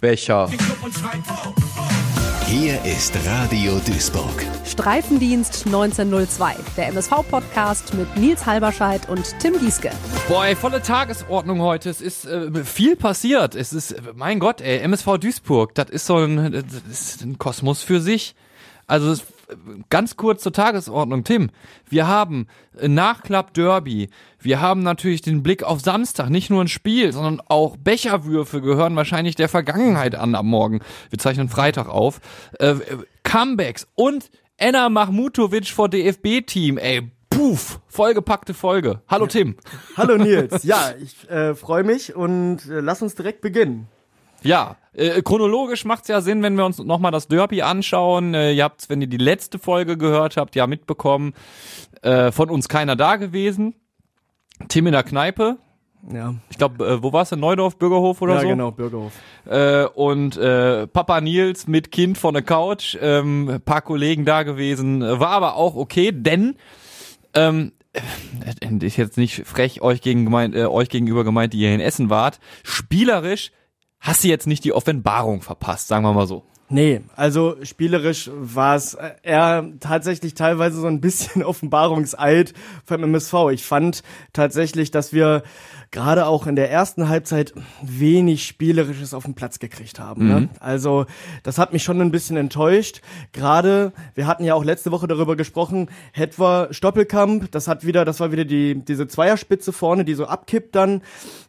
Becher. Hier ist Radio Duisburg. Streifendienst 1902, der MSV-Podcast mit Nils Halberscheid und Tim Gieske. Boah, ey, volle Tagesordnung heute. Es ist äh, viel passiert. Es ist, mein Gott, ey, MSV Duisburg, das ist so ein, das ist ein Kosmos für sich. Also es ganz kurz zur Tagesordnung, Tim. Wir haben Nachklapp Derby. Wir haben natürlich den Blick auf Samstag, nicht nur ein Spiel, sondern auch Becherwürfe gehören wahrscheinlich der Vergangenheit an am Morgen. Wir zeichnen Freitag auf. Äh, Comebacks und Enna Mahmutovic vor DFB-Team, ey. Puff, vollgepackte Folge. Hallo Tim. Hallo Nils. Ja, ich äh, freue mich und äh, lass uns direkt beginnen. Ja, äh, chronologisch macht's ja Sinn, wenn wir uns nochmal das Derby anschauen. Äh, ihr habt, wenn ihr die letzte Folge gehört habt, ja mitbekommen, äh, von uns keiner da gewesen. Tim in der Kneipe. Ja. Ich glaube, äh, wo war's denn? Neudorf, Bürgerhof oder ja, so? genau, Bürgerhof. Äh, und äh, Papa Nils mit Kind von der Couch, ähm, paar Kollegen da gewesen, war aber auch okay, denn ähm, äh, ist jetzt nicht frech euch, gegen gemeint, äh, euch gegenüber gemeint, die ihr in Essen wart. Spielerisch hast du jetzt nicht die Offenbarung verpasst, sagen wir mal so. Nee, also spielerisch war es eher tatsächlich teilweise so ein bisschen Offenbarungseid vom MSV. Ich fand tatsächlich, dass wir gerade auch in der ersten Halbzeit wenig Spielerisches auf den Platz gekriegt haben. Ne? Also das hat mich schon ein bisschen enttäuscht. Gerade, wir hatten ja auch letzte Woche darüber gesprochen, Hetwa Stoppelkamp, das hat wieder, das war wieder die, diese Zweierspitze vorne, die so abkippt dann.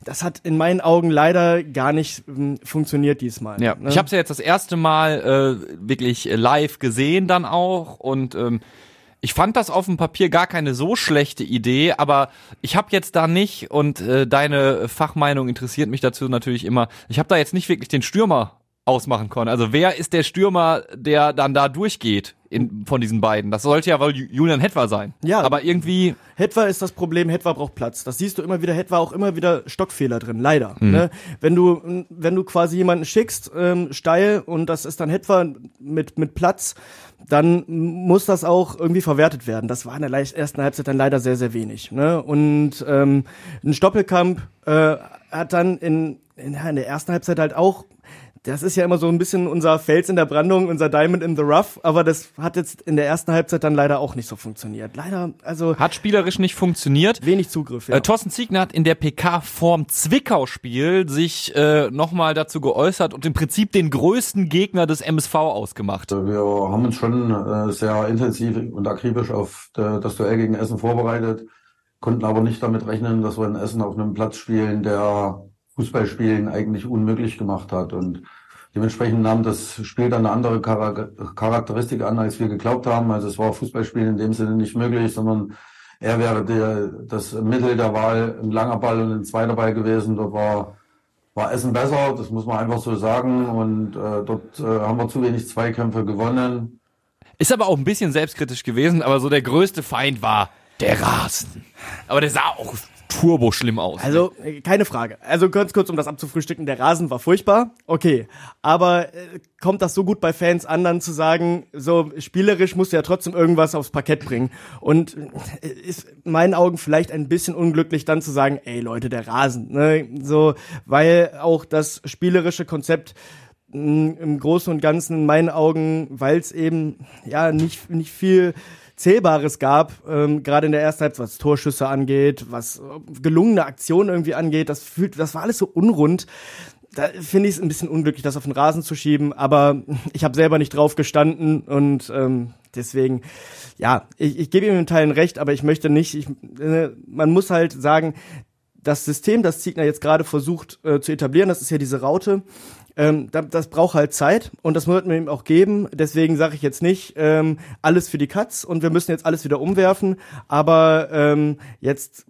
Das hat in meinen Augen leider gar nicht ähm, funktioniert diesmal. Ja, ne? ich habe es ja jetzt das erste Mal äh, wirklich live gesehen dann auch und ähm, ich fand das auf dem Papier gar keine so schlechte Idee, aber ich habe jetzt da nicht und äh, deine Fachmeinung interessiert mich dazu natürlich immer. Ich habe da jetzt nicht wirklich den Stürmer ausmachen können. Also wer ist der Stürmer, der dann da durchgeht in, von diesen beiden? Das sollte ja wohl Ju- Julian Hetwa sein. Ja. aber irgendwie Hetwa ist das Problem, Hetwa braucht Platz. Das siehst du immer wieder, Hetwa auch immer wieder Stockfehler drin, leider. Ne? Wenn du wenn du quasi jemanden schickst, ähm, steil und das ist dann Hetwa mit mit Platz, dann muss das auch irgendwie verwertet werden. Das war in der ersten Halbzeit dann leider sehr sehr wenig. Ne? Und ähm, ein Stoppelkamp äh, hat dann in in, in der ersten Halbzeit halt auch das ist ja immer so ein bisschen unser Fels in der Brandung, unser Diamond in the Rough, aber das hat jetzt in der ersten Halbzeit dann leider auch nicht so funktioniert. Leider, also hat spielerisch nicht funktioniert. wenig Zugriff. Ja. Äh, Thorsten Ziegner hat in der PK vorm Zwickau-Spiel sich äh, nochmal dazu geäußert und im Prinzip den größten Gegner des MSV ausgemacht. Wir haben uns schon äh, sehr intensiv und akribisch auf äh, das Duell gegen Essen vorbereitet, konnten aber nicht damit rechnen, dass wir in Essen auf einem Platz spielen, der Fußballspielen eigentlich unmöglich gemacht hat. Und dementsprechend nahm das Spiel dann eine andere Chara- Charakteristik an, als wir geglaubt haben. Also es war Fußballspielen in dem Sinne nicht möglich, sondern er wäre der, das Mittel der Wahl ein langer Ball und ein zweiter Ball gewesen. Dort war war Essen besser, das muss man einfach so sagen. Und äh, dort äh, haben wir zu wenig Zweikämpfe gewonnen. Ist aber auch ein bisschen selbstkritisch gewesen, aber so der größte Feind war der Rasen. Aber der sah auch turbo schlimm aus. Also, äh, keine Frage. Also ganz kurz, um das abzufrühstücken, der Rasen war furchtbar, okay. Aber äh, kommt das so gut bei Fans an, dann zu sagen, so spielerisch musst du ja trotzdem irgendwas aufs Parkett bringen. Und äh, ist in meinen Augen vielleicht ein bisschen unglücklich, dann zu sagen, ey Leute, der Rasen. Ne? So, weil auch das spielerische Konzept mh, im Großen und Ganzen in meinen Augen, weil es eben ja nicht, nicht viel Zählbares gab, ähm, gerade in der ersten Halbzeit, was Torschüsse angeht, was äh, gelungene Aktionen irgendwie angeht, das fühlt, das war alles so unrund. Da finde ich es ein bisschen unglücklich, das auf den Rasen zu schieben, aber ich habe selber nicht drauf gestanden und ähm, deswegen, ja, ich, ich gebe ihm in Teilen recht, aber ich möchte nicht, ich, äh, man muss halt sagen, das System, das Ziegner jetzt gerade versucht äh, zu etablieren, das ist ja diese Raute, ähm, da, das braucht halt Zeit und das wird man ihm auch geben. Deswegen sage ich jetzt nicht ähm, alles für die Katz und wir müssen jetzt alles wieder umwerfen. Aber ähm, jetzt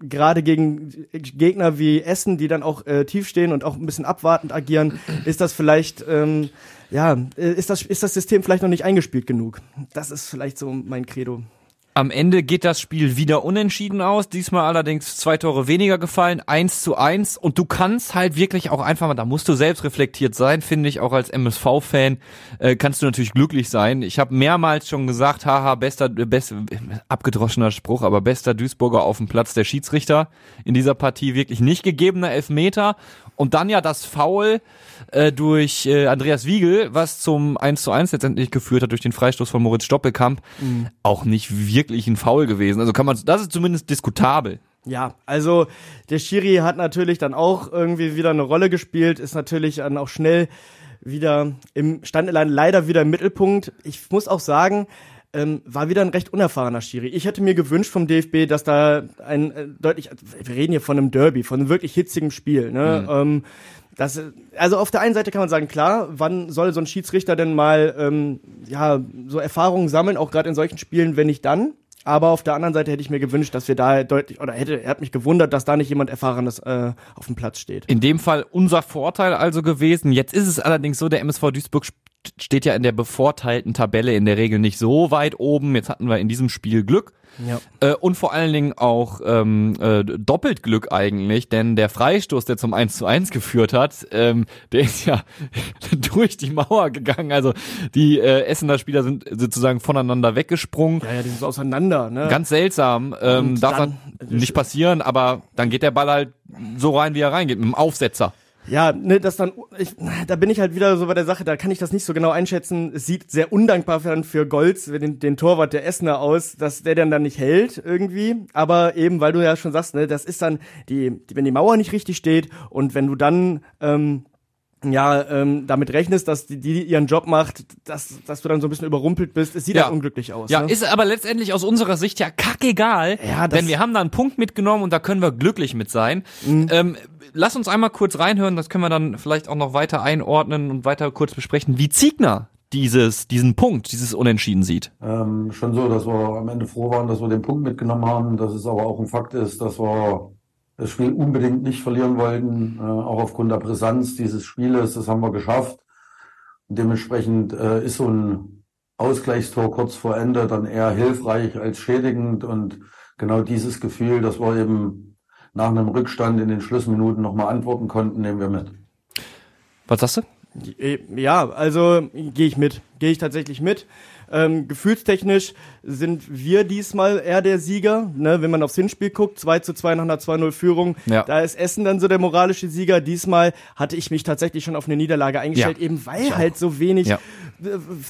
gerade gegen Gegner wie Essen, die dann auch äh, tief stehen und auch ein bisschen abwartend agieren, ist das vielleicht ähm, ja äh, ist das ist das System vielleicht noch nicht eingespielt genug. Das ist vielleicht so mein Credo. Am Ende geht das Spiel wieder unentschieden aus. Diesmal allerdings zwei Tore weniger gefallen, eins zu eins. Und du kannst halt wirklich auch einfach mal, da musst du selbst reflektiert sein, finde ich, auch als MSV-Fan, äh, kannst du natürlich glücklich sein. Ich habe mehrmals schon gesagt, haha, bester, best, abgedroschener Spruch, aber bester Duisburger auf dem Platz der Schiedsrichter in dieser Partie wirklich nicht gegebener Elfmeter. Und dann ja das Foul äh, durch äh, Andreas Wiegel, was zum 1 zu 1 letztendlich geführt hat durch den Freistoß von Moritz Stoppelkamp, mhm. auch nicht wirklich ein Foul gewesen. Also kann man, das ist zumindest diskutabel. Ja, also der Schiri hat natürlich dann auch irgendwie wieder eine Rolle gespielt, ist natürlich dann auch schnell wieder im stand leider wieder im Mittelpunkt. Ich muss auch sagen, ähm, war wieder ein recht unerfahrener Schiri. Ich hätte mir gewünscht vom DFB, dass da ein äh, deutlich, wir reden hier von einem Derby, von einem wirklich hitzigen Spiel. Ne? Mhm. Ähm, das, also auf der einen Seite kann man sagen, klar, wann soll so ein Schiedsrichter denn mal ähm, ja so Erfahrungen sammeln, auch gerade in solchen Spielen, wenn nicht dann? Aber auf der anderen Seite hätte ich mir gewünscht, dass wir da deutlich, oder hätte, er hat mich gewundert, dass da nicht jemand Erfahrenes äh, auf dem Platz steht. In dem Fall unser Vorteil also gewesen. Jetzt ist es allerdings so, der MSV Duisburg steht ja in der bevorteilten Tabelle in der Regel nicht so weit oben. Jetzt hatten wir in diesem Spiel Glück. Ja. Äh, und vor allen Dingen auch ähm, äh, doppelt Glück eigentlich, denn der Freistoß, der zum 1 zu 1 geführt hat, ähm, der ist ja durch die Mauer gegangen. Also die äh, Essener Spieler sind sozusagen voneinander weggesprungen. Ja, ja, die sind auseinander. Ne? Ganz seltsam. Ähm, darf dann, nicht passieren, aber dann geht der Ball halt so rein, wie er reingeht, mit dem Aufsetzer. Ja, ne, das dann, ich, da bin ich halt wieder so bei der Sache, da kann ich das nicht so genau einschätzen. Es sieht sehr undankbar für, für Golz, den, den Torwart der Essener aus, dass der dann dann nicht hält irgendwie. Aber eben, weil du ja schon sagst, ne, das ist dann die, die wenn die Mauer nicht richtig steht und wenn du dann ähm, ja, ähm, damit rechnest, dass die, die ihren Job macht, dass, dass du dann so ein bisschen überrumpelt bist. Es sieht ja halt unglücklich aus. Ja, ne? ist aber letztendlich aus unserer Sicht ja kackegal, ja, denn wir haben da einen Punkt mitgenommen und da können wir glücklich mit sein. Mhm. Ähm, lass uns einmal kurz reinhören, das können wir dann vielleicht auch noch weiter einordnen und weiter kurz besprechen, wie Ziegner dieses, diesen Punkt, dieses Unentschieden sieht. Ähm, schon so, dass wir am Ende froh waren, dass wir den Punkt mitgenommen haben, dass es aber auch ein Fakt ist, dass wir das Spiel unbedingt nicht verlieren wollten, äh, auch aufgrund der Brisanz dieses Spieles. Das haben wir geschafft. Und dementsprechend äh, ist so ein Ausgleichstor kurz vor Ende dann eher hilfreich als schädigend. Und genau dieses Gefühl, dass wir eben nach einem Rückstand in den Schlussminuten nochmal antworten konnten, nehmen wir mit. Was sagst du? Ja, also gehe ich mit. Gehe ich tatsächlich mit. Ähm, gefühlstechnisch sind wir diesmal eher der Sieger. Ne? Wenn man aufs Hinspiel guckt, 2 zu 2 nach einer 2-0 Führung, ja. da ist Essen dann so der moralische Sieger. Diesmal hatte ich mich tatsächlich schon auf eine Niederlage eingestellt, ja. eben weil halt so wenig ja.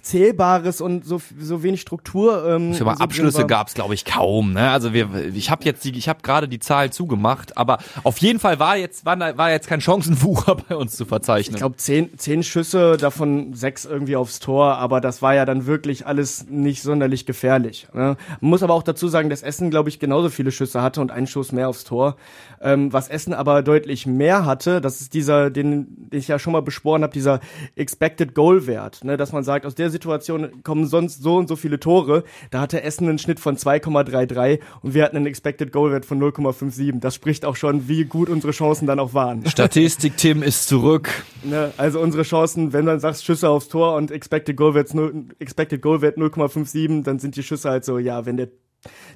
Zählbares und so, so wenig Struktur. Ähm, so Abschlüsse gab es, glaube ich, kaum. Ne? Also wir, ich habe jetzt die, ich habe gerade die Zahl zugemacht, aber auf jeden Fall war jetzt war, war jetzt kein Chancenwucher bei uns zu verzeichnen. Ich glaube zehn, zehn Schüsse, davon sechs irgendwie aufs Tor, aber das war ja dann wirklich alles nicht sonderlich gefährlich. Ne? Man muss aber auch dazu sagen, dass Essen, glaube ich, genauso viele Schüsse hatte und einen Schuss mehr aufs Tor. Ähm, was Essen aber deutlich mehr hatte, das ist dieser, den, den ich ja schon mal beschworen habe, dieser Expected Goal Wert, ne? dass man sagt, aus der Situation kommen sonst so und so viele Tore. Da hatte Essen einen Schnitt von 2,33 und wir hatten einen Expected Goal Wert von 0,57. Das spricht auch schon, wie gut unsere Chancen dann auch waren. Statistik Tim ist zurück. Ne? Also unsere Chancen, wenn man sagt Schüsse aufs Tor und Expected Goal Wert 0, Expected Goal Wert 0,57, dann sind die Schüsse halt so, ja, wenn der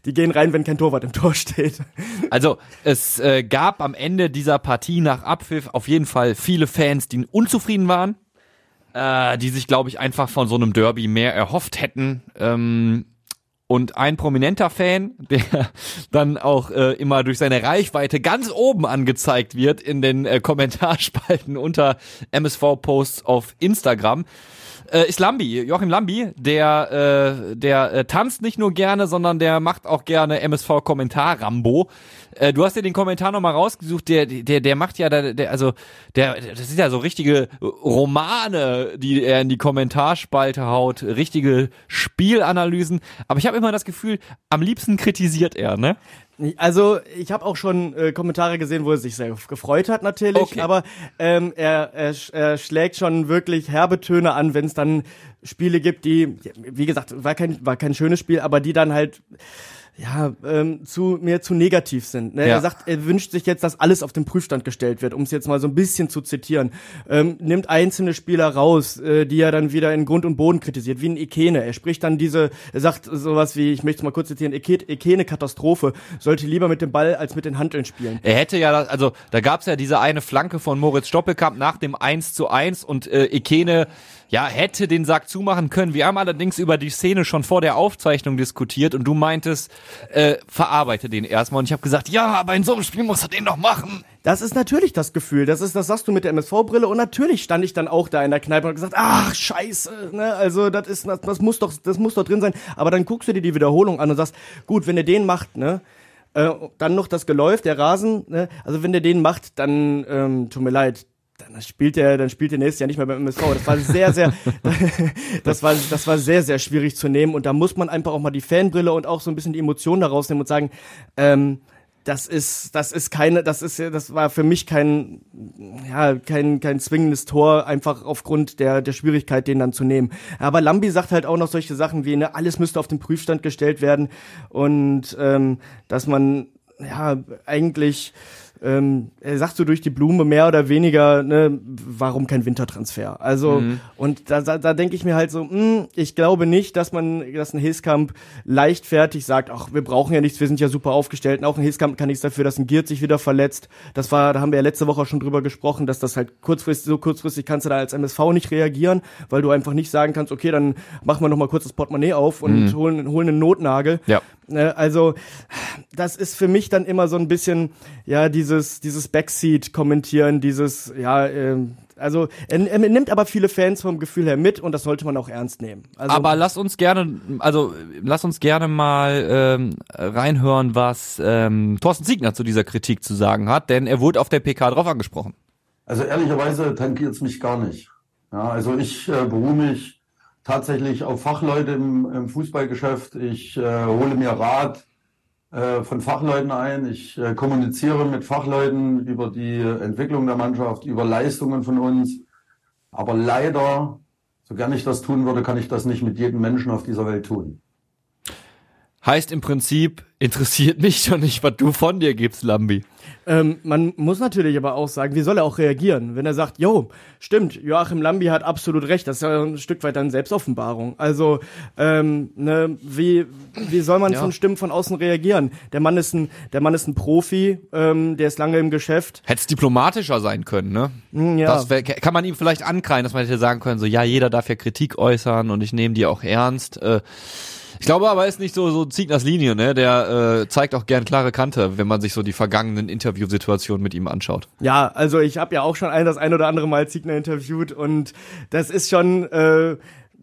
die gehen rein, wenn kein Torwart im Tor steht. Also es äh, gab am Ende dieser Partie nach Abpfiff auf jeden Fall viele Fans, die unzufrieden waren, äh, die sich, glaube ich, einfach von so einem Derby mehr erhofft hätten. Ähm, und ein prominenter Fan, der dann auch äh, immer durch seine Reichweite ganz oben angezeigt wird in den äh, Kommentarspalten unter MSV-Posts auf Instagram, äh, ist Lambi, Joachim Lambi, der, äh, der äh, tanzt nicht nur gerne, sondern der macht auch gerne MSV-Kommentar-Rambo. Äh, du hast dir den Kommentar nochmal rausgesucht, der, der, der macht ja, der, der, also, der, das sind ja so richtige Romane, die er in die Kommentarspalte haut, richtige Spielanalysen. Aber ich habe immer das Gefühl, am liebsten kritisiert er, ne? Also ich habe auch schon äh, Kommentare gesehen, wo er sich sehr gefreut hat natürlich, okay. aber ähm, er, er, er schlägt schon wirklich herbe Töne an, wenn es dann Spiele gibt, die, wie gesagt, war kein, war kein schönes Spiel, aber die dann halt ja, ähm, zu mehr zu negativ sind. Ne? Ja. Er sagt, er wünscht sich jetzt, dass alles auf den Prüfstand gestellt wird, um es jetzt mal so ein bisschen zu zitieren. Ähm, nimmt einzelne Spieler raus, äh, die er dann wieder in Grund und Boden kritisiert, wie ein Ikene. Er spricht dann diese, er sagt sowas wie, ich möchte es mal kurz zitieren, Ike- Ikene Katastrophe, sollte lieber mit dem Ball als mit den Hanteln spielen. Er hätte ja, also da gab's ja diese eine Flanke von Moritz Stoppelkamp nach dem 1 zu 1 und äh, Ikene ja, hätte den Sack zumachen können. Wir haben allerdings über die Szene schon vor der Aufzeichnung diskutiert und du meintest, äh, verarbeite den erstmal. Und ich habe gesagt, ja, aber in so einem Spiel muss er den doch machen. Das ist natürlich das Gefühl. Das ist, das sagst du mit der MSV-Brille. Und natürlich stand ich dann auch da in der Kneipe und hab gesagt, ach, scheiße, ne? Also, das ist, das, das muss doch, das muss doch drin sein. Aber dann guckst du dir die Wiederholung an und sagst, gut, wenn er den macht, ne? Äh, dann noch das Geläuf, der Rasen, ne? Also, wenn der den macht, dann, ähm, tut mir leid, dann spielt der, dann spielt der nächstes Jahr nicht mehr beim MSV. Das war sehr, sehr, das war, das war sehr, sehr schwierig zu nehmen. Und da muss man einfach auch mal die Fanbrille und auch so ein bisschen die Emotionen daraus nehmen und sagen, ähm, das ist, das ist keine, das ist das war für mich kein, ja, kein, kein zwingendes Tor, einfach aufgrund der, der Schwierigkeit, den dann zu nehmen. Aber Lambi sagt halt auch noch solche Sachen wie, ne, alles müsste auf den Prüfstand gestellt werden und ähm, dass man, ja, eigentlich, ähm, er sagt so durch die Blume mehr oder weniger, ne, warum kein Wintertransfer? Also, und da, da, da denke ich mir halt so, mh, ich glaube nicht, dass man, dass ein Hilskamp leichtfertig sagt, ach, wir brauchen ja nichts, wir sind ja super aufgestellt. Und auch ein Hilskamp kann nichts dafür, dass ein Giert sich wieder verletzt. Das war, da haben wir ja letzte Woche schon drüber gesprochen, dass das halt kurzfristig, so kurzfristig kannst du da als MSV nicht reagieren, weil du einfach nicht sagen kannst, okay, dann machen wir noch mal kurz das Portemonnaie auf und holen, holen einen Notnagel. Ja. Ne, Also, das ist für mich dann immer so ein bisschen, ja, dieses, dieses Backseat-Kommentieren, dieses, ja, ähm, also, er, er nimmt aber viele Fans vom Gefühl her mit und das sollte man auch ernst nehmen. Also, Aber lass uns gerne, also lass uns gerne mal ähm, reinhören, was ähm, Thorsten Siegner zu dieser Kritik zu sagen hat, denn er wurde auf der PK drauf angesprochen. Also ehrlicherweise tangiert es mich gar nicht. Ja, also ich äh, beruhe mich tatsächlich auf Fachleute im, im Fußballgeschäft. Ich äh, hole mir Rat äh, von Fachleuten ein. Ich äh, kommuniziere mit Fachleuten über die Entwicklung der Mannschaft, über Leistungen von uns. Aber leider, so gern ich das tun würde, kann ich das nicht mit jedem Menschen auf dieser Welt tun. Heißt im Prinzip, interessiert mich doch nicht, was du von dir gibst, Lambi. ähm, man muss natürlich aber auch sagen, wie soll er auch reagieren, wenn er sagt, jo, stimmt, Joachim Lambi hat absolut recht, das ist ja ein Stück weit dann Selbstoffenbarung. Also, ähm, ne, wie, wie soll man Ja. von Stimmen von außen reagieren? Der Mann ist ein, der Mann ist ein Profi, ähm, der ist lange im Geschäft. Hätte es diplomatischer sein können, ne? Hm, ja. Das wär, kann man ihm vielleicht ankreien, dass man hätte sagen können, so ja, jeder darf ja Kritik äußern und ich nehme die auch ernst. Äh, ich glaube aber, er ist nicht so so Ziegners Linie, ne? Der äh, zeigt auch gern klare Kante, wenn man sich so die vergangenen Interviewsituationen mit ihm anschaut. Ja, also ich habe ja auch schon ein, das ein oder andere Mal Ziegner interviewt und das ist schon äh,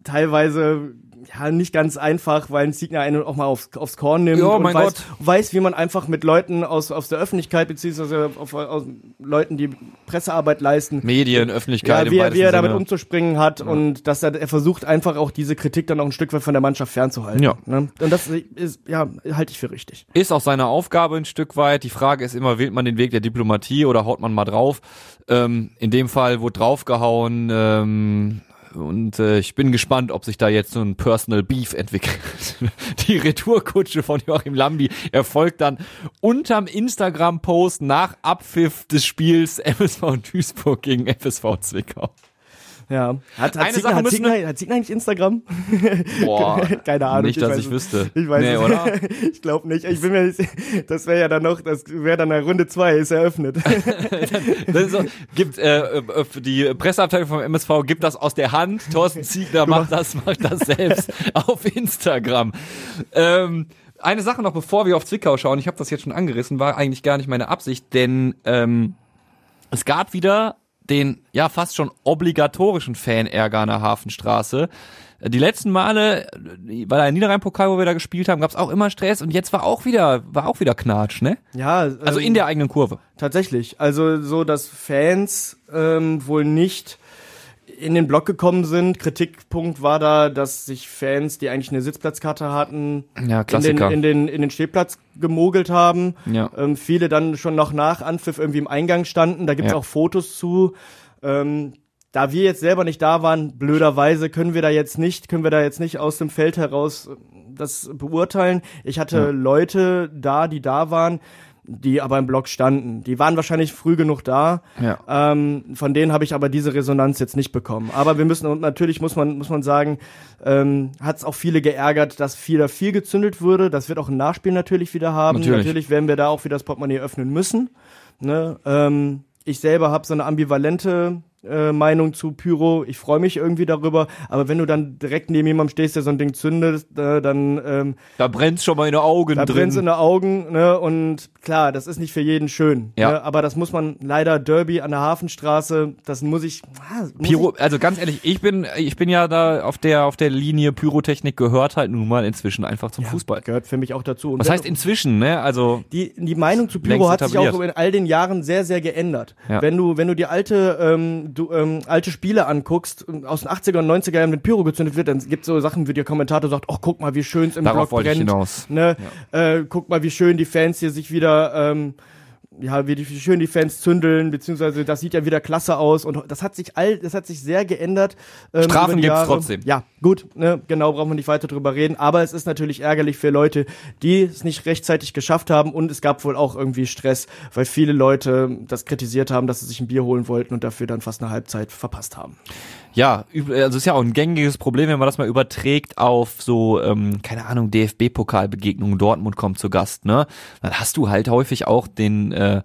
teilweise ja nicht ganz einfach, weil ein Ziegner einen auch mal aufs, aufs Korn nimmt Ja, und weiß, Gott. weiß, wie man einfach mit Leuten aus, aus der Öffentlichkeit beziehungsweise auf, aus Leuten, die Pressearbeit leisten, Medien, Öffentlichkeit ja, wie, im er- wie er damit Sinne. umzuspringen hat und dass er, er versucht einfach auch diese Kritik dann auch ein Stück weit von der Mannschaft fernzuhalten. Ja. Ne? Und das ist, ja, halte ich für richtig. Ist auch seine Aufgabe ein Stück weit. Die Frage ist immer, wählt man den Weg der Diplomatie oder haut man mal drauf? Ähm, in dem Fall wurde draufgehauen. Ähm, und äh, ich bin gespannt, ob sich da jetzt so ein Personal Beef entwickelt. Die Retourkutsche von Joachim Lambi erfolgt dann unterm Instagram-Post nach Abpfiff des Spiels MSV Duisburg gegen FSV Zwickau. Ja. Hat, hat, Eine Sache hat, Ziegner, hat Ziegner eigentlich Instagram? Boah, Keine Ahnung. Nicht, dass weiß ich wüsste. Ich weiß nee, oder? Ich glaube nicht. Ich bin mir nicht, das wäre ja dann noch, das wäre dann eine Runde zwei, ist eröffnet. Das ist so, gibt äh, äh, die Presseabteilung vom MSV gibt das aus der Hand. Thorsten Ziegler macht das, macht das selbst auf Instagram. Ähm, eine Sache noch, bevor wir auf Zwickau schauen, ich habe das jetzt schon angerissen, war eigentlich gar nicht meine Absicht, denn ähm, es gab wieder den ja fast schon obligatorischen Fanärger an der Hafenstraße. Die letzten Male, bei der Niederrhein-Pokal, wo wir da gespielt haben, gab es auch immer Stress und jetzt war auch wieder, war auch wieder Knatsch, ne? Ja, Also ähm, in der eigenen Kurve. Tatsächlich. Also so, dass Fans ähm, wohl nicht in den Block gekommen sind. Kritikpunkt war da, dass sich Fans, die eigentlich eine Sitzplatzkarte hatten, Ja, in den, in, den, in den Stehplatz gemogelt haben. Ja. Ähm, viele dann schon noch nach Anpfiff irgendwie im Eingang standen. Da gibt's Ja. auch Fotos zu. Ähm, da wir jetzt selber nicht da waren, blöderweise können wir da jetzt nicht, können wir da jetzt nicht aus dem Feld heraus äh, das beurteilen. Ich hatte. Leute da, die da waren, die aber im Blog standen. Die waren wahrscheinlich früh genug da. Ja. Ähm, von denen habe ich aber diese Resonanz jetzt nicht bekommen. Aber wir müssen, und natürlich muss man, muss man sagen, ähm, hat es auch viele geärgert, dass viel da viel gezündelt wurde. Das wird auch ein Nachspiel natürlich wieder haben. Natürlich. werden wir da auch wieder das Portemonnaie öffnen müssen. Ne? Ähm, ich selber habe so eine ambivalente äh, Meinung zu Pyro. Ich freue mich irgendwie darüber, aber wenn du dann direkt neben jemandem stehst, der so ein Ding zündet, äh, dann ähm, Da brennt's schon mal in den Augen da drin. brennt's in den Augen, ne? Und klar, das ist nicht für jeden schön. Ja. Ne? Aber das muss man leider Derby an der Hafenstraße, das muss ich. Ah, muss Pyro, ich also ganz ehrlich, ich bin, ich bin ja da auf der, auf der Linie Pyrotechnik gehört halt nun mal inzwischen einfach zum Fußball. gehört für mich auch dazu. Und Was heißt inzwischen, ne? Also, die, die Meinung zu Pyro hat sich auch in all den Jahren sehr, sehr geändert. Ja. Wenn du, wenn du die alte, ähm, du, ähm, alte Spiele anguckst, aus den 80er und 90er Jahren mit Pyro gezündet wird, dann gibt so Sachen, wie der Kommentator sagt, oh, guck mal, wie schön es im Darauf Block brennt. hinaus. Ne? Äh, guck mal, wie schön die Fans hier sich wieder, ähm, ja, wie, die, wie schön die Fans zündeln, beziehungsweise das sieht ja wieder klasse aus und das hat sich all, das hat sich sehr geändert. Ähm, Strafen gibt's Jahre. trotzdem. Ja, gut, ne, genau, brauchen wir nicht weiter drüber reden, aber es ist natürlich ärgerlich für Leute, die es nicht rechtzeitig geschafft haben und es gab wohl auch irgendwie Stress, weil viele Leute das kritisiert haben, dass sie sich ein Bier holen wollten und dafür dann fast eine Halbzeit verpasst haben. Ja, also ist ja auch ein gängiges Problem, wenn man das mal überträgt auf so, ähm, keine Ahnung, DFB-Pokalbegegnungen, Dortmund kommt zu Gast, ne? Dann hast du halt häufig auch den, äh,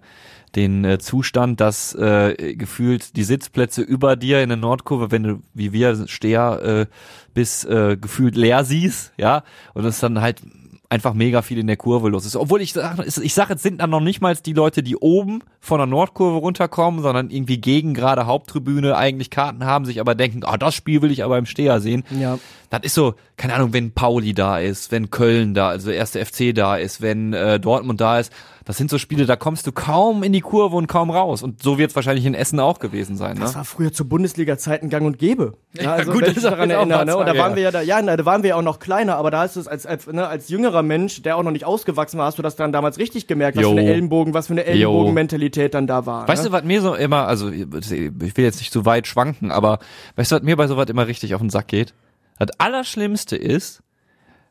den äh, Zustand, dass äh, gefühlt die Sitzplätze über dir in der Nordkurve, wenn du wie wir Steher äh, bis äh, gefühlt leer siehst, ja, und es dann halt einfach mega viel in der Kurve los ist. Obwohl ich sage, ich sage, es sind dann noch nicht mal die Leute, die oben von der Nordkurve runterkommen, sondern irgendwie gegen gerade Haupttribüne eigentlich Karten haben, sich aber denken, ah, das Spiel will ich aber im Steher sehen. Ja. Das ist so, keine Ahnung, wenn Pauli da ist, wenn Köln da, also der erste FC da ist, wenn äh, Dortmund da ist. Das sind so Spiele, da kommst du kaum in die Kurve und kaum raus. Und so wird es wahrscheinlich in Essen auch gewesen sein. Ne? Das war früher zu Bundesliga-Zeiten gang und gäbe. Ja, also gut, wenn ich daran erinnere, ne? Und da waren wir ja da, ja, da waren wir ja auch noch kleiner, aber da hast du es als, als, ne, als jüngerer Mensch, der auch noch nicht ausgewachsen war, hast du das dann damals richtig gemerkt, was Jo. für eine Ellenbogen, was für eine Ellenbogenmentalität dann da war. Weißt ne? du, was mir so immer, also ich will jetzt nicht zu weit schwanken, aber weißt du, was mir bei sowas immer richtig auf den Sack geht? Das Allerschlimmste ist,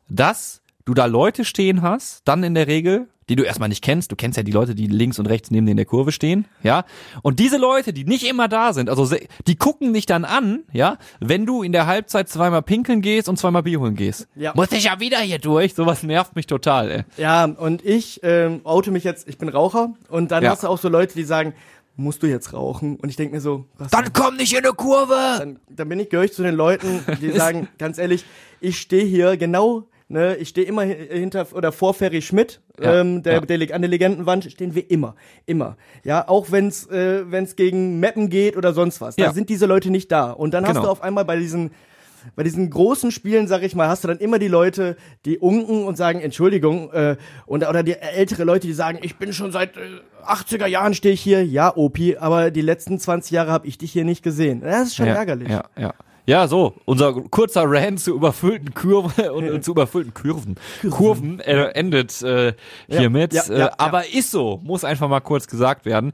dass du da Leute stehen hast, dann in der Regel, die du erstmal nicht kennst. Du kennst ja die Leute, die links und rechts neben dir in der Kurve stehen, ja. Und diese Leute, die nicht immer da sind, also die gucken dich dann an, ja, wenn du in der Halbzeit zweimal pinkeln gehst und zweimal Bier holen gehst. Ja. Muss ich ja wieder hier durch. Sowas nervt mich total, ey. Ja, und ich ähm, oute mich jetzt, ich bin Raucher und dann Ja. hast du auch so Leute, die sagen, musst du jetzt rauchen? Und ich denke mir so, was Dann komm nicht in eine Kurve! dann, dann bin ich gehöre ich zu den Leuten, die sagen, ganz ehrlich, ich stehe hier genau, ne, ich stehe immer hi- hinter oder vor Ferry Schmidt, Ja, ähm, der, ja. der an der Legendenwand stehen wir immer, immer. Ja, auch wenn's äh, wenn's gegen Mappen geht oder sonst was, da Ja. sind diese Leute nicht da. Und dann hast Genau. du auf einmal bei diesen bei diesen großen Spielen, sag ich mal, hast du dann immer die Leute, die unken und sagen, Entschuldigung, äh, und, oder die ältere Leute, die sagen, ich bin schon seit äh, 80er Jahren stehe ich hier. Ja, Opi, aber die letzten 20 Jahre habe ich dich hier nicht gesehen. Das ist schon ja, ärgerlich. Ja, ja. Ja, so, unser kurzer Rant zu überfüllten Kurven und äh, zu überfüllten Kurven. Kurven äh, endet äh, hiermit. ja, ja, äh, ja. Aber ist so, muss einfach mal kurz gesagt werden.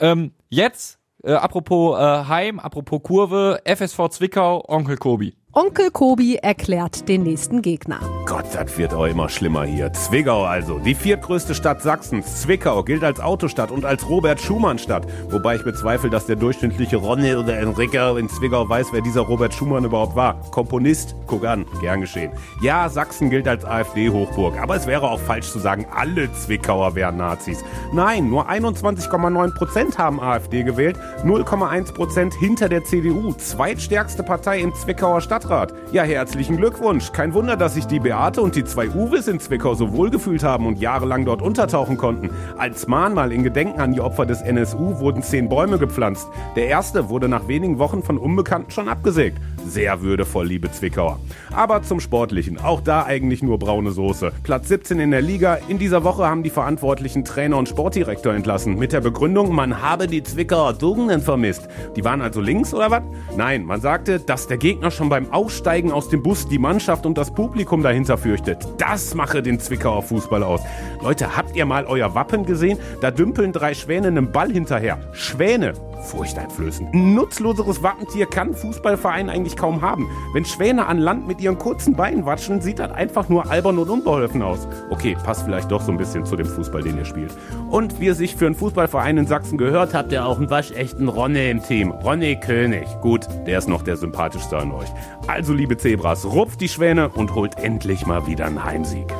Ähm, jetzt, äh, apropos äh, Heim, apropos Kurve, FSV Zwickau, Onkel Kobi. Onkel Kobi erklärt den nächsten Gegner. Gott, das wird auch immer schlimmer hier. Zwickau also, die viertgrößte Stadt Sachsens. Zwickau gilt als Autostadt und als Robert-Schumann-Stadt. Wobei ich bezweifle, dass der durchschnittliche Ronny oder Enrique in Zwickau weiß, wer dieser Robert Schumann überhaupt war. Komponist, guck an, gern geschehen. Ja, Sachsen gilt als AfD-Hochburg, aber es wäre auch falsch zu sagen, alle Zwickauer wären Nazis. Nein, nur 21,9 Prozent haben AfD gewählt, 0,1 Prozent hinter der CDU, zweitstärkste Partei im Zwickauer Stadtrat. Ja, herzlichen Glückwunsch. Kein Wunder, dass sich die Beate und die zwei Uwes in Zwickau so wohlgefühlt haben und jahrelang dort untertauchen konnten. Als Mahnmal in Gedenken an die Opfer des NSU wurden zehn Bäume gepflanzt. Der erste wurde nach wenigen Wochen von Unbekannten schon abgesägt. Sehr würdevoll, liebe Zwickauer. Aber zum Sportlichen. Auch da eigentlich nur braune Soße. Platz 17 in der Liga. In dieser Woche haben die verantwortlichen Trainer und Sportdirektor entlassen. Mit der Begründung, man habe die Zwickauer Tugenden vermisst. Die waren also links oder was? Nein, man sagte, dass der Gegner schon beim Aussteigen aus dem Bus die Mannschaft und das Publikum dahinter fürchtet. Das mache den Zwickauer Fußball aus. Leute, habt ihr mal euer Wappen gesehen? Da dümpeln drei Schwäne einem Ball hinterher. Schwäne. Furchteinflößend. Ein nutzloseres Wappentier kann ein Fußballverein eigentlich kaum haben. Wenn Schwäne an Land mit ihren kurzen Beinen watschen, sieht das einfach nur albern und unbeholfen aus. Okay, passt vielleicht doch so ein bisschen zu dem Fußball, den ihr spielt. Und wie es sich für einen Fußballverein in Sachsen gehört, habt ihr auch einen waschechten Ronne im Team. Ronne König. Gut, der ist noch der sympathischste an euch. Also, liebe Zebras, rupft die Schwäne und holt endlich mal wieder einen Heimsieg.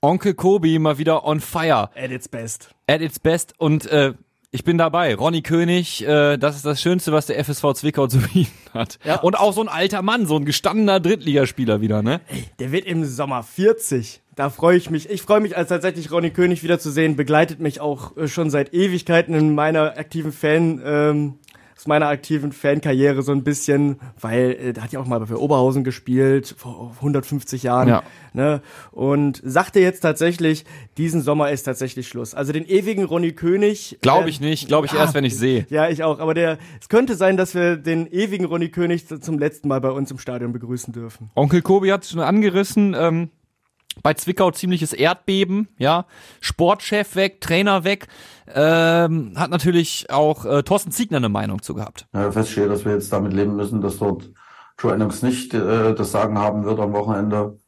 Onkel Kobi mal wieder on fire. At its best. At its best und äh, ich bin dabei. Ronny König, äh, das ist das Schönste, was der FSV Zwickau zu bieten hat. Ja. Und auch so ein alter Mann, so ein gestandener Drittligaspieler wieder, ne? Der wird im Sommer 40. Da freue ich mich. Ich freue mich, als tatsächlich Ronny König wieder zu sehen. Begleitet mich auch äh, schon seit Ewigkeiten in meiner aktiven Fan, ähm, aus meiner aktiven Fankarriere so ein bisschen, weil äh, da hat ja auch mal für Oberhausen gespielt, vor 150 Jahren. Ja. Ne? Und sagte jetzt tatsächlich, diesen Sommer ist tatsächlich Schluss. Also den ewigen Ronny König. Glaube äh, ich nicht. Glaube ich erst, wenn ich sehe. Ja, ich auch. Aber der, es könnte sein, dass wir den ewigen Ronny König zum letzten Mal bei uns im Stadion begrüßen dürfen. Onkel Kobi hat es schon angerissen. Ähm, bei Zwickau ziemliches Erdbeben, ja. Sportchef weg, Trainer weg. Ähm, hat natürlich auch äh, Thorsten Ziegner eine Meinung zu gehabt. Ja, feststehe, dass wir jetzt damit leben müssen, dass dort Joe Ennox nicht äh, das Sagen haben wird am Wochenende.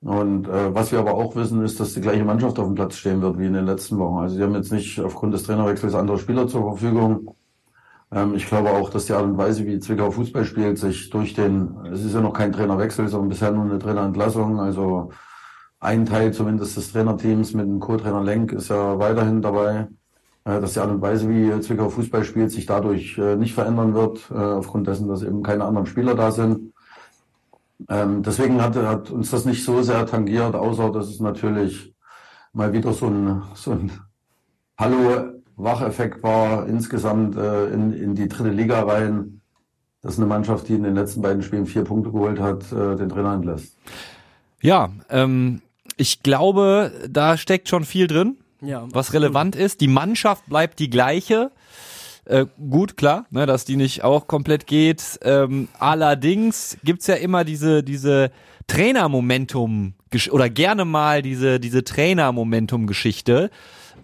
Und äh, was wir aber auch wissen, ist, dass die gleiche Mannschaft auf dem Platz stehen wird wie in den letzten Wochen. Also sie haben jetzt nicht aufgrund des Trainerwechsels andere Spieler zur Verfügung. Ähm, ich glaube auch, dass die Art und Weise, wie Zwickau Fußball spielt, sich durch den, es ist ja noch kein Trainerwechsel, sondern bisher nur eine Trainerentlassung. Also ein Teil zumindest des Trainerteams mit dem Co-Trainer Lenk ist ja weiterhin dabei, äh, dass die Art und Weise, wie Zwickau Fußball spielt, sich dadurch äh, nicht verändern wird, äh, aufgrund dessen, dass eben keine anderen Spieler da sind. Ähm, deswegen hat, hat uns das nicht so sehr tangiert, außer dass es natürlich mal wieder so ein, so ein Hallo-Wacheffekt war, insgesamt äh, in, in die dritte Liga rein, dass eine Mannschaft, die in den letzten beiden Spielen vier Punkte geholt hat, äh, den Trainer entlässt. Ja, ähm, ich glaube, da steckt schon viel drin, Ja. was relevant ist. Die Mannschaft bleibt die gleiche. Äh, gut, klar, ne, dass die nicht auch komplett geht. Ähm, allerdings gibt's ja immer diese, diese Trainermomentum oder gerne mal diese, diese Trainermomentum-Geschichte.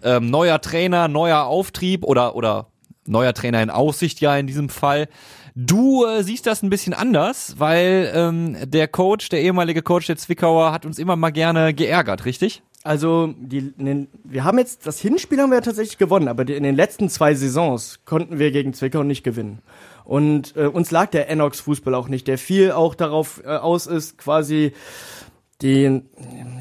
Ähm, neuer Trainer, neuer Auftrieb oder, oder neuer Trainer in Aussicht ja in diesem Fall. Du äh, siehst das ein bisschen anders, weil ähm, der Coach, der ehemalige Coach der Zwickauer, hat uns immer mal gerne geärgert, richtig? Also, die, den, wir haben jetzt, das Hinspiel haben wir ja tatsächlich gewonnen, aber die, in den letzten zwei Saisons konnten wir gegen Zwickau nicht gewinnen. Und äh, uns lag der Enox Fußball auch nicht, der viel auch darauf äh, aus ist, quasi den,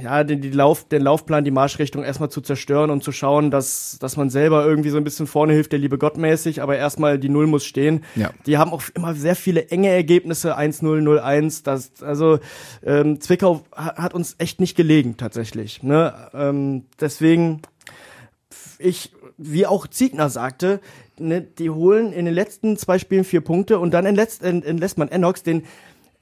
ja, den, die Lauf, den Laufplan, die Marschrichtung erstmal zu zerstören und zu schauen, dass, dass man selber irgendwie so ein bisschen vorne hilft, der liebe Gott mäßig, aber erstmal die Null muss stehen. Ja. Die haben auch immer sehr viele enge Ergebnisse, 1-0, 0-1. Das, also ähm, Zwickau ha- hat uns echt nicht gelegen, tatsächlich. Ne? Ähm, deswegen, ich, wie auch Ziegner sagte, ne, die holen in den letzten zwei Spielen vier Punkte und dann entlässt, ent- entlässt man Enox, den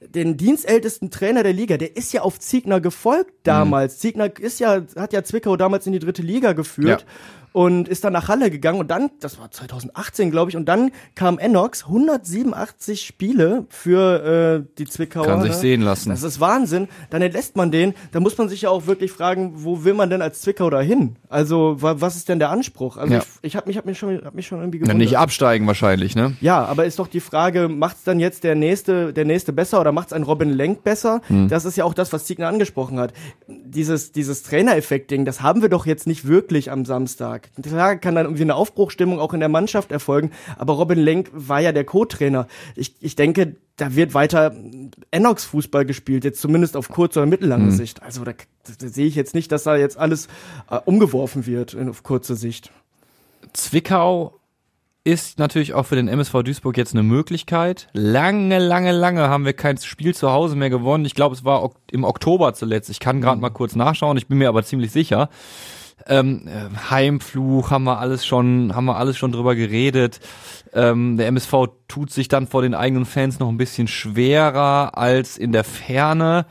den dienstältesten Trainer der Liga, der ist ja auf Ziegner gefolgt damals. Ziegner ist ja, hat ja Zwickau damals in die dritte Liga geführt. Ja. Und ist dann nach Halle gegangen und dann, das war 2018, glaube ich, und dann kam Enox, 187 Spiele für äh, die Zwickauer. Kann sich sehen lassen. Das ist Wahnsinn. Dann entlässt man den. Da muss man sich ja auch wirklich fragen, wo will man denn als Zwickau da hin? Also, wa was ist denn der Anspruch? Also, Ja. ich, ich habe mich, hab mich, schon, hab mich schon irgendwie gewundert. nicht absteigen wahrscheinlich, ne? Ja, aber ist doch die Frage, macht's dann jetzt der nächste, der nächste besser oder macht's ein Robin Lenk besser? Hm. Das ist ja auch das, was Ziegner angesprochen hat. Dieses, dieses Trainereffekt-Ding, das haben wir doch jetzt nicht wirklich am Samstag. Klar kann dann irgendwie eine Aufbruchstimmung auch in der Mannschaft erfolgen, aber Robin Lenk war ja der Co-Trainer. Ich, ich denke, da wird weiter Enox-Fußball gespielt, jetzt zumindest auf kurz- oder mittellange Hm. Sicht. Also da, da sehe ich jetzt nicht, dass da jetzt alles äh, umgeworfen wird in, auf kurze Sicht. Zwickau ist natürlich auch für den MSV Duisburg jetzt eine Möglichkeit. Lange, lange, lange haben wir kein Spiel zu Hause mehr gewonnen. Ich glaube, es war im Oktober zuletzt. Ich kann gerade mal kurz nachschauen. Ich bin mir aber ziemlich sicher. Ähm, äh, Heimfluch haben wir alles schon, haben wir alles schon drüber geredet. Ähm, der MSV tut sich dann vor den eigenen Fans noch ein bisschen schwerer als in der Ferne.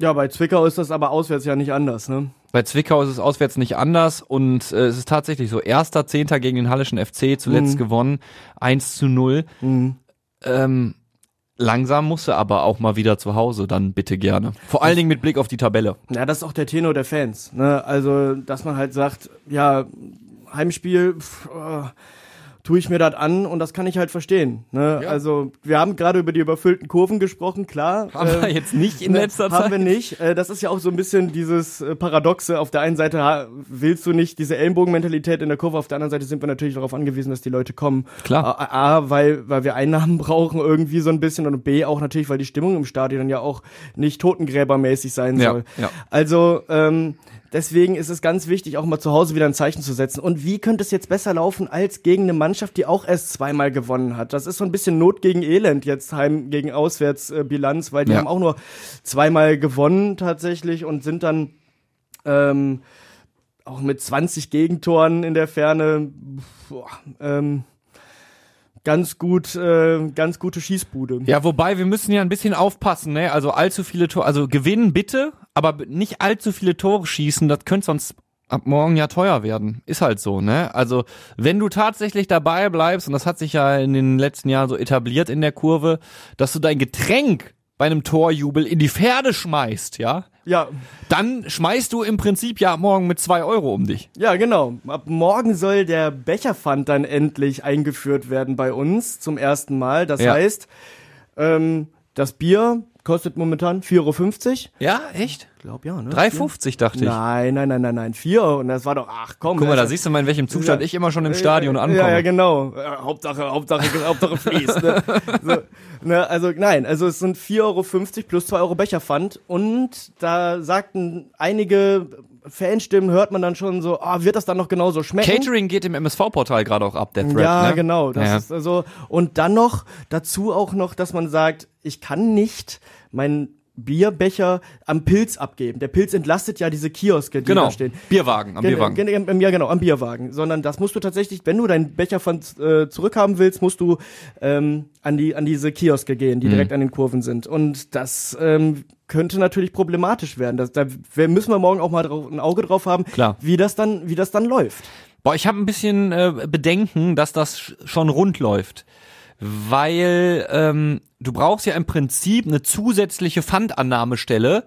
Ja, bei Zwickau ist das aber auswärts ja nicht anders, ne? Bei Zwickau ist es auswärts nicht anders und äh, es ist tatsächlich so. Erster Zehnter gegen den Hallischen FC, zuletzt Mhm. gewonnen, 1 zu 0. Mhm. Ähm, langsam muss er aber auch mal wieder zu Hause, dann bitte gerne. Vor allen Dingen mit Blick auf die Tabelle. Ja, das ist auch der Tenor der Fans. Ne? Also, dass man halt sagt, ja, Heimspiel, pff, äh, tue ich mir das an und das kann ich halt verstehen. Ne? Ja. Also wir haben gerade über die überfüllten Kurven gesprochen, klar. Haben wir ähm, jetzt nicht in ne, letzter haben Zeit. wir nicht. Äh, Das ist ja auch so ein bisschen dieses äh, Paradoxe. Auf der einen Seite willst du nicht diese Ellenbogenmentalität in der Kurve, auf der anderen Seite sind wir natürlich darauf angewiesen, dass die Leute kommen. Klar. A, A weil, weil wir Einnahmen brauchen irgendwie so ein bisschen und B auch natürlich, weil die Stimmung im Stadion ja auch nicht totengräbermäßig sein Ja, soll. ja. Also ähm, deswegen ist es ganz wichtig, auch mal zu Hause wieder ein Zeichen zu setzen. Und wie könnte es jetzt besser laufen als gegen eine Mannschaft, die auch erst zweimal gewonnen hat? Das ist so ein bisschen Not gegen Elend jetzt Heim gegen Auswärtsbilanz, äh, weil die Ja. haben auch nur zweimal gewonnen tatsächlich und sind dann ähm, auch mit 20 Gegentoren in der Ferne boah, ähm, ganz gut, äh, ganz gute Schießbude. Ja, wobei wir müssen ja ein bisschen aufpassen, ne? Also allzu viele Tore, also gewinnen bitte, aber nicht allzu viele Tore schießen, das könnte sonst ab morgen ja teuer werden. Ist halt so, ne? Also, wenn du tatsächlich dabei bleibst, und das hat sich ja in den letzten Jahren so etabliert in der Kurve, dass du dein Getränk bei einem Torjubel in die Pferde schmeißt, ja? Ja, Dann schmeißt du im Prinzip ja morgen mit zwei Euro um dich. Ja, genau. Ab morgen soll der Becherpfand dann endlich eingeführt werden bei uns zum ersten Mal. Das Ja. heißt, ähm, das Bier kostet momentan 4,50 Euro. Ja, echt? Ich glaube ja, ne? 3,50 dachte ich. Nein, nein, nein, nein, nein. 4 und das war doch, ach komm. Guck mal, da siehst du mal, in welchem Zustand Ja. ich immer schon im Stadion ankomme. Ja, ja, genau. Äh, Hauptsache, Hauptsache, Hauptsache fließt. Ne? so, ne, also nein, also es sind 4,50 Euro plus 2 Euro Becherpfand und da sagten einige Fanstimmen, hört man dann schon so, ah, wird das dann noch genauso schmecken? Catering geht im MSV-Portal gerade auch ab, der Thread, ja, ne? genau. Das Ja. ist also und dann noch dazu auch noch, dass man sagt, ich kann nicht meinen Bierbecher am Pilz abgeben. Der Pilz entlastet ja diese Kioske, die Genau, da stehen. Bierwagen, am Gen- Bierwagen. gen- Ja, genau, am Bierwagen. Sondern das musst du tatsächlich, wenn du deinen Becher von äh, zurückhaben willst, musst du ähm, an die an diese Kioske gehen, Mhm. die direkt an den Kurven sind. Und das ähm, könnte natürlich problematisch werden. Das, da müssen wir morgen auch mal drauf, ein Auge drauf haben, Klar. wie das dann, wie das dann läuft. Boah, ich habe ein bisschen äh, Bedenken, dass das sch- schon rund läuft. Weil ähm, du brauchst ja im Prinzip eine zusätzliche Pfandannahmestelle,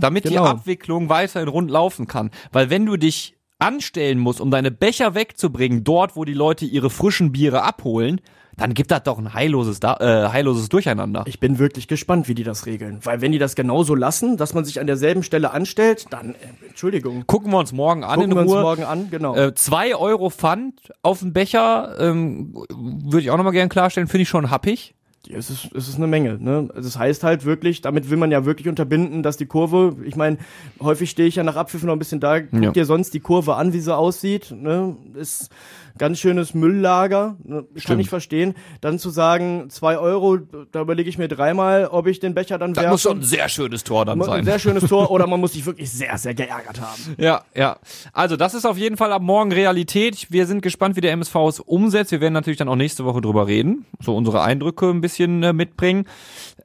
damit die genau. Abwicklung weiterhin rund laufen kann. Weil wenn du dich anstellen musst, um deine Becher wegzubringen, dort, wo die Leute ihre frischen Biere abholen, dann gibt das doch ein heilloses, da äh, heilloses Durcheinander. Ich bin wirklich gespannt, wie die das regeln. Weil wenn die das genauso lassen, dass man sich an derselben Stelle anstellt, dann, äh, Entschuldigung, Gucken wir uns morgen an gucken in wir uns Ruhe. morgen an, genau. Äh, zwei Euro Pfand auf den Becher, ähm, würde ich auch nochmal gerne klarstellen, finde ich schon happig. es ist, es ist eine Menge, ne? Also Das heißt halt wirklich, damit will man ja wirklich unterbinden, dass die Kurve, ich meine, häufig stehe ich ja nach Abpfiff noch ein bisschen da, guck Ja. dir sonst die Kurve an, wie sie aussieht, ne? Ist ganz schönes Mülllager, ne? kann ich verstehen. Dann zu sagen, zwei Euro, da überlege ich mir dreimal, ob ich den Becher dann Das werfe. muss schon ein sehr schönes Tor dann Ein sein. sehr schönes Tor oder man muss sich wirklich sehr, sehr geärgert haben. Ja, ja. Also das ist auf jeden Fall ab morgen Realität. Wir sind gespannt, wie der MSV es umsetzt. Wir werden natürlich dann auch nächste Woche drüber reden, so unsere Eindrücke ein bisschen äh, mitbringen.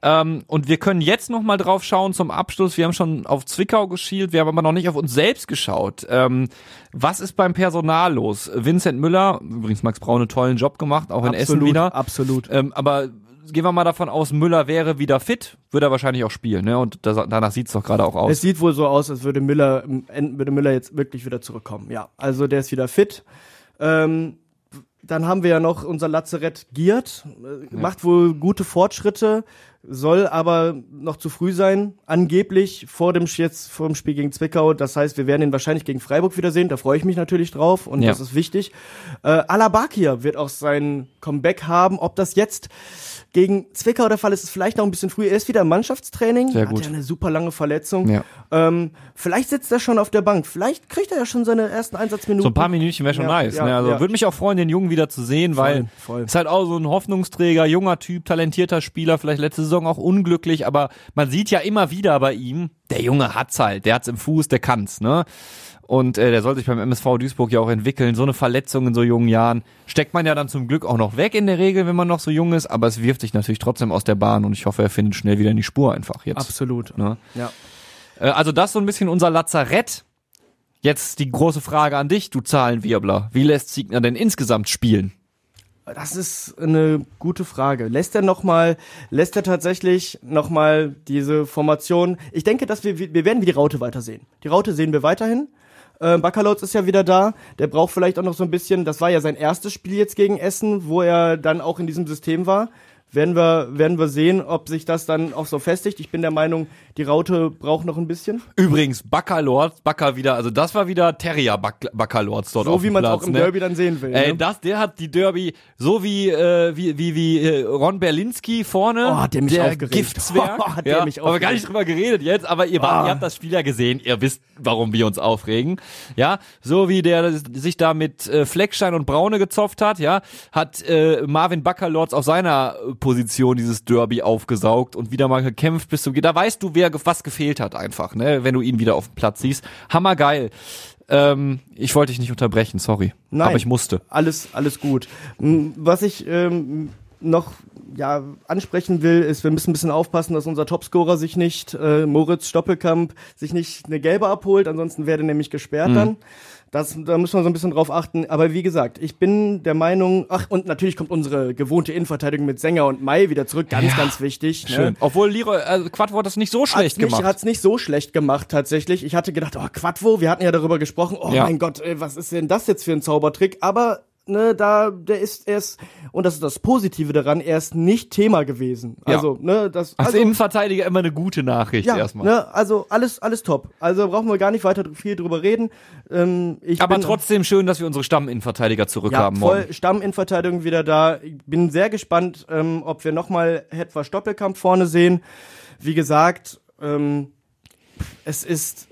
Ähm, und wir können jetzt noch mal drauf schauen zum Abschluss. Wir haben schon auf Zwickau geschielt, wir haben aber noch nicht auf uns selbst geschaut. Ähm, was ist beim Personal los? Vincent Müller, übrigens Max Braun einen tollen Job gemacht, auch in Essen wieder. absolut. Ähm, aber gehen wir mal davon aus, Müller wäre wieder fit, würde er wahrscheinlich auch spielen. Ne? Und das, danach sieht's doch gerade auch aus. Es sieht wohl so aus, als würde Müller, würde Müller jetzt wirklich wieder zurückkommen. Ja, also der ist wieder fit. Ähm, dann haben wir ja noch unser Lazarett Giert, äh, macht wohl gute Fortschritte, soll aber noch zu früh sein, angeblich vor dem jetzt vor dem Spiel gegen Zwickau. Das heißt, wir werden ihn wahrscheinlich gegen Freiburg wiedersehen. Da freue ich mich natürlich drauf und Ja. das ist wichtig. Äh, Alabakir wird auch sein Comeback haben. Ob das jetzt gegen Zwickau der Fall ist, ist vielleicht noch ein bisschen früh. Er ist wieder im Mannschaftstraining. Sehr Hat gut. ja eine super lange Verletzung. Ja. Ähm, vielleicht sitzt er schon auf der Bank. Vielleicht kriegt er ja schon seine ersten Einsatzminuten. So ein paar Minütchen wäre schon Ja, nice. ja, ne? Also würde mich auch freuen, den Jungen wieder zu sehen, weil voll. ist halt auch so ein Hoffnungsträger, junger Typ, talentierter Spieler, vielleicht letzte Saison auch unglücklich, aber man sieht ja immer wieder bei ihm, der Junge hat's halt, der hat's im Fuß, der kann's, ne? Und äh, der soll sich beim MSV Duisburg ja auch entwickeln. So eine Verletzung in so jungen Jahren steckt man ja dann zum Glück auch noch weg in der Regel, wenn man noch so jung ist, aber es wirft sich natürlich trotzdem aus der Bahn und ich hoffe, er findet schnell wieder in die Spur einfach jetzt. Absolut. Ne? Ja. Äh, also das so ein bisschen unser Lazarett. Jetzt die große Frage an dich, du Zahlenwirbler. Wie lässt Siegner denn insgesamt spielen? Das ist eine gute Frage. Lässt er noch mal, lässt er tatsächlich noch mal diese Formation? Ich denke, dass wir, wir werden wir die Raute weitersehen. Die Raute sehen wir weiterhin. Äh, Baccalords ist ja wieder da. Der braucht vielleicht auch noch so ein bisschen, das war ja sein erstes Spiel jetzt gegen Essen, wo er dann auch in diesem System war. Werden wir, werden wir sehen, ob sich das dann auch so festigt. Ich bin der Meinung, die Raute braucht noch ein bisschen. Übrigens, Baccalords, Backer wieder, also das war wieder Terrier Bac- Baccalords dort So auf wie dem man es auch im ne? Derby dann sehen will. Ey, ne? das, der hat die Derby so wie äh, wie wie wie äh, Ron Berlinski vorne, Oh, hat der mich der aufgeregt. Giftzwerg. Oh, hat der ja, mich aber gar aufgeregt. nicht drüber geredet jetzt, aber ihr, wart, Ah. ihr habt das Spiel ja gesehen, ihr wisst, warum wir uns aufregen. Ja, so wie der sich da mit äh, Fleckstein und Braune gezopft hat, ja, hat äh, Marvin Baccalords auf seiner äh, Position dieses Derby aufgesaugt und wieder mal gekämpft bis zum Ge- da weißt du, wer was gefehlt hat einfach, ne, wenn du ihn wieder auf dem Platz siehst. Hammergeil. Ähm, ich wollte dich nicht unterbrechen, sorry. Nein. Aber ich musste. Alles, alles gut. M, Was ich ähm, noch ja, ansprechen will, ist, wir müssen ein bisschen aufpassen, dass unser Topscorer sich nicht, äh, Moritz Stoppelkamp, sich nicht eine gelbe abholt, ansonsten werde nämlich gesperrt Mhm. dann. Das, da müssen wir so ein bisschen drauf achten. Aber wie gesagt, ich bin der Meinung, ach, und natürlich kommt unsere gewohnte Innenverteidigung mit Sänger und Mai wieder zurück, ganz, ganz wichtig. Schön. Ne? Obwohl Leroy, also Quadvo hat das nicht so schlecht hat's gemacht. Hat's nicht so schlecht gemacht tatsächlich. Ich hatte gedacht, oh Quadvo, wir hatten ja darüber gesprochen. Oh Ja. mein Gott, ey, was ist denn das jetzt für ein Zaubertrick? Aber ne, da der ist erst und das ist das Positive daran, er ist nicht Thema gewesen. Ja. Also ne, das Als also, Innenverteidiger immer eine gute Nachricht ja, erstmal. ne, also alles alles top. Also brauchen wir gar nicht weiter viel drüber reden. Ähm, ich Aber bin, trotzdem schön, dass wir unsere Stamminnenverteidiger ja, zurückhaben voll morgen. Stamminnenverteidigung wieder da. Ich bin sehr gespannt, ähm, ob wir nochmal Hetwa Stoppelkamp vorne sehen. Wie gesagt, ähm, es ist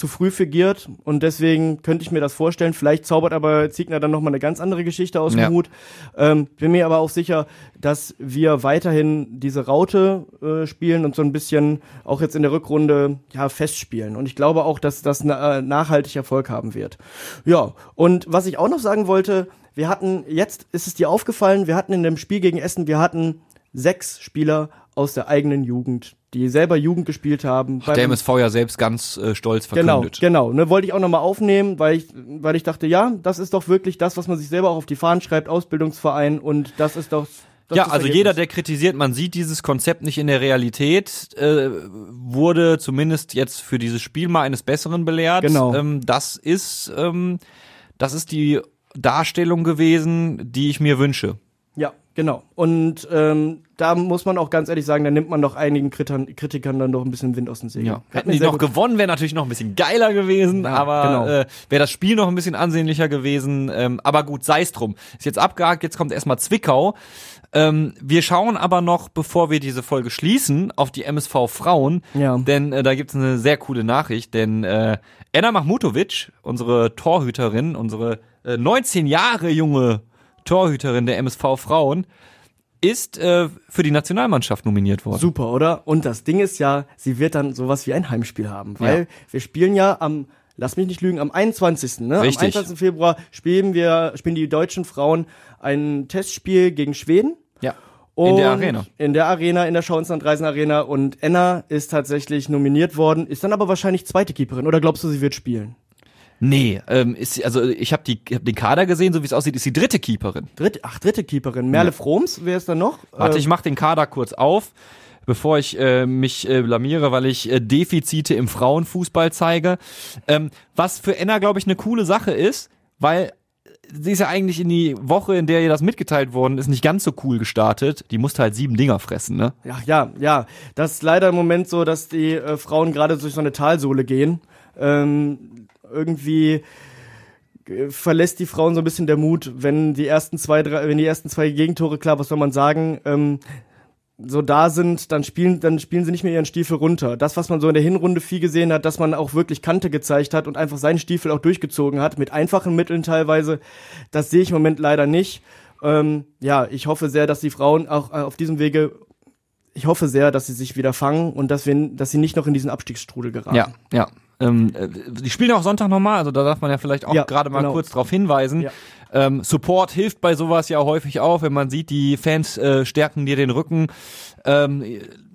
zu früh für Giert und deswegen könnte ich mir das vorstellen. Vielleicht zaubert aber Ziegner dann nochmal eine ganz andere Geschichte aus dem Ja. Hut. Ähm, bin mir aber auch sicher, dass wir weiterhin diese Raute äh, spielen und so ein bisschen auch jetzt in der Rückrunde ja festspielen. Und ich glaube auch, dass das na äh, nachhaltig Erfolg haben wird. Ja, und was ich auch noch sagen wollte, wir hatten, jetzt ist es dir aufgefallen, wir hatten in dem Spiel gegen Essen, wir hatten sechs Spieler aus der eigenen Jugend, die selber Jugend gespielt haben. Hat der MSV ja selbst ganz äh, stolz Genau, verkündet. genau. Ne, wollte ich auch nochmal aufnehmen, weil ich, weil ich dachte, ja, das ist doch wirklich das, was man sich selber auch auf die Fahnen schreibt, Ausbildungsverein und das ist doch. Das ja, also jeder, der kritisiert, man sieht dieses Konzept nicht in der Realität, äh, wurde zumindest jetzt für dieses Spiel mal eines Besseren belehrt. Genau. Ähm, das ist, ähm, das ist die Darstellung gewesen, die ich mir wünsche. Genau. Und ähm, da muss man auch ganz ehrlich sagen, da nimmt man doch einigen Kritikern, Kritikern dann doch ein bisschen Wind aus den Segeln. Ja. Hätten die noch gut- gewonnen, wäre natürlich noch ein bisschen geiler gewesen, Ja, aber genau. äh, wäre das Spiel noch ein bisschen ansehnlicher gewesen. Ähm, aber gut, sei es drum. Ist jetzt abgehakt, jetzt kommt erstmal Zwickau. Ähm, wir schauen aber noch, bevor wir diese Folge schließen, auf die MSV Frauen. Ja. Denn äh, da gibt's eine sehr coole Nachricht, denn äh, Enna Mahmutovic, unsere Torhüterin, unsere äh, 19 Jahre junge Torhüterin der MSV Frauen, ist äh, für die Nationalmannschaft nominiert worden. Super, oder? Und das Ding ist ja, sie wird dann sowas wie ein Heimspiel haben, weil Ja. wir spielen ja am, lass mich nicht lügen, am 21. Ne? Richtig. Am 21. Februar spielen wir, spielen die deutschen Frauen ein Testspiel gegen Schweden. Ja. In der Arena. In der Arena, in der Schauensland Reisen Arena. Und Enna ist tatsächlich nominiert worden, ist dann aber wahrscheinlich zweite Keeperin. Oder glaubst du, sie wird spielen? Nee, ähm, ist also ich habe die hab den Kader gesehen, so wie es aussieht, ist die dritte Keeperin. Dritte, ach, dritte Keeperin. Merle Froms, wer ist da noch? Warte, Äh, ich mach den Kader kurz auf, bevor ich äh, mich äh, blamiere, weil ich äh, Defizite im Frauenfußball zeige. Ähm, was für Enna, glaube ich, eine coole Sache ist, weil sie ist ja eigentlich in die Woche, in der ihr das mitgeteilt worden ist, nicht ganz so cool gestartet. Die musste halt sieben Dinger fressen, ne? Ja, ja, ja. Das ist leider im Moment so, dass die äh, Frauen gerade durch so eine Talsohle gehen. Ähm, irgendwie äh, verlässt die Frauen so ein bisschen der Mut, wenn die ersten zwei, drei, wenn die ersten zwei Gegentore, klar, was soll man sagen, ähm, so da sind, dann spielen, dann spielen sie nicht mehr ihren Stiefel runter. Das, was man so in der Hinrunde viel gesehen hat, dass man auch wirklich Kante gezeigt hat und einfach seinen Stiefel auch durchgezogen hat, mit einfachen Mitteln teilweise, das sehe ich im Moment leider nicht. Ähm, ja, ich hoffe sehr, dass die Frauen auch äh, auf diesem Wege, ich hoffe sehr, dass sie sich wieder fangen und dass wir, dass sie nicht noch in diesen Abstiegsstrudel geraten. Ja, ja. Ähm, äh, die spielen auch Sonntag nochmal, also da darf man ja vielleicht auch Ja, gerade mal genau. kurz drauf hinweisen. Ja. Ähm, Support hilft bei sowas ja häufig auch, wenn man sieht, die Fans äh, stärken dir den Rücken. Ähm,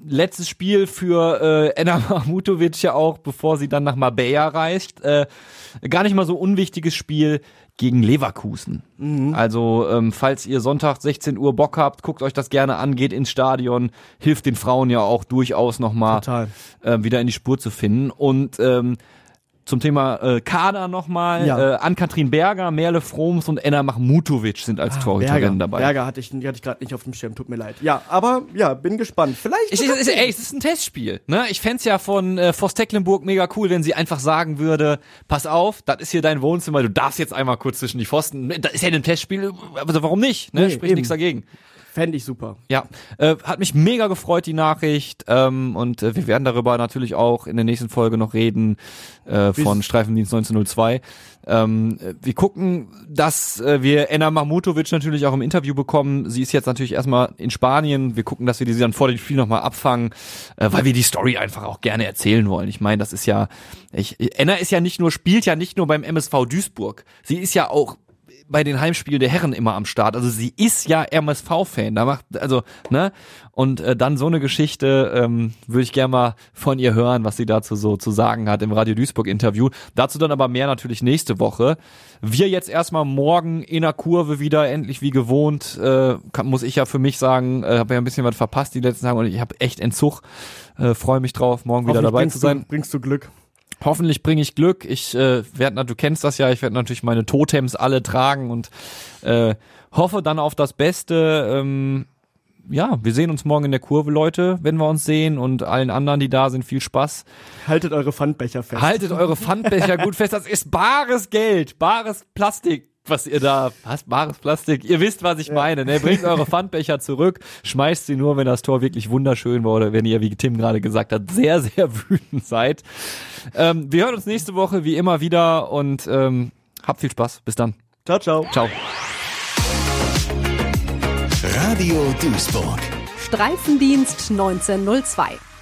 letztes Spiel für äh, Enna Mahmutovic ja auch, bevor sie dann nach Marbella reist. Äh, gar nicht mal so unwichtiges Spiel gegen Leverkusen. Also, ähm, falls ihr Sonntag 16 Uhr Bock habt, guckt euch das gerne an, geht ins Stadion, hilft den Frauen ja auch durchaus nochmal äh, wieder in die Spur zu finden. Und ähm, zum Thema äh, Kader nochmal. Ja. Äh, Ann-Kathrin Berger, Merle Froms und Enna Machmutovic sind als Torhüterinnen dabei. Ah, Berger hatte ich, die hatte ich gerade nicht auf dem Schirm, tut mir leid. Ja, aber ja, bin gespannt. Vielleicht. Ich, ich, ey, es ist ein Testspiel. Ne? Ich fänd's ja von äh, Forst Tecklenburg mega cool, wenn sie einfach sagen würde, pass auf, das ist hier dein Wohnzimmer, du darfst jetzt einmal kurz zwischen die Pfosten. Das ist ja ein Testspiel, also warum nicht? Ne? Nee, Spricht eben. nichts dagegen. Fände ich super. Ja, äh, hat mich mega gefreut, die Nachricht. Ähm, und äh, wir werden darüber natürlich auch in der nächsten Folge noch reden äh, von Streifendienst 1902. Ähm, äh, wir gucken, dass äh, wir Enna Mahmutovic natürlich auch im Interview bekommen. Sie ist jetzt natürlich erstmal in Spanien. Wir gucken, dass wir sie dann vor dem Spiel nochmal abfangen, äh, weil wir die Story einfach auch gerne erzählen wollen. Ich meine, das ist ja, ich, Enna ist ja nicht nur, spielt ja nicht nur beim MSV Duisburg. Sie ist ja auch bei den Heimspielen der Herren immer am Start. Also sie ist ja MSV-Fan. Da macht, also, ne? Und äh, dann so eine Geschichte ähm, würde ich gerne mal von ihr hören, was sie dazu so zu sagen hat im Radio Duisburg-Interview. Dazu dann aber mehr natürlich nächste Woche. Wir jetzt erstmal morgen in der Kurve wieder, endlich wie gewohnt. Äh, kann, muss ich ja für mich sagen, äh, habe ja ein bisschen was verpasst die letzten Tage und ich habe echt Entzug. Äh, Freue mich drauf, morgen wieder dabei zu sein. Du, bringst du Glück. Hoffentlich bringe ich Glück. Ich äh, werde, du kennst das ja, ich werde natürlich meine Totems alle tragen und äh, hoffe dann auf das Beste. Ähm, ja, wir sehen uns morgen in der Kurve, Leute, wenn wir uns sehen und allen anderen, die da sind, viel Spaß. Haltet eure Pfandbecher fest. Haltet eure Pfandbecher gut fest. Das ist bares Geld, bares Plastik, was ihr da, was bares Plastik? Ihr wisst, was ich meine. Ne? Bringt eure Pfandbecher zurück, schmeißt sie nur, wenn das Tor wirklich wunderschön war oder wenn ihr, wie Tim gerade gesagt hat, sehr, sehr wütend seid. Ähm, wir hören uns nächste Woche wie immer wieder und ähm, habt viel Spaß. Bis dann. Ciao, ciao. Ciao. Radio Duisburg. Streifendienst 1902.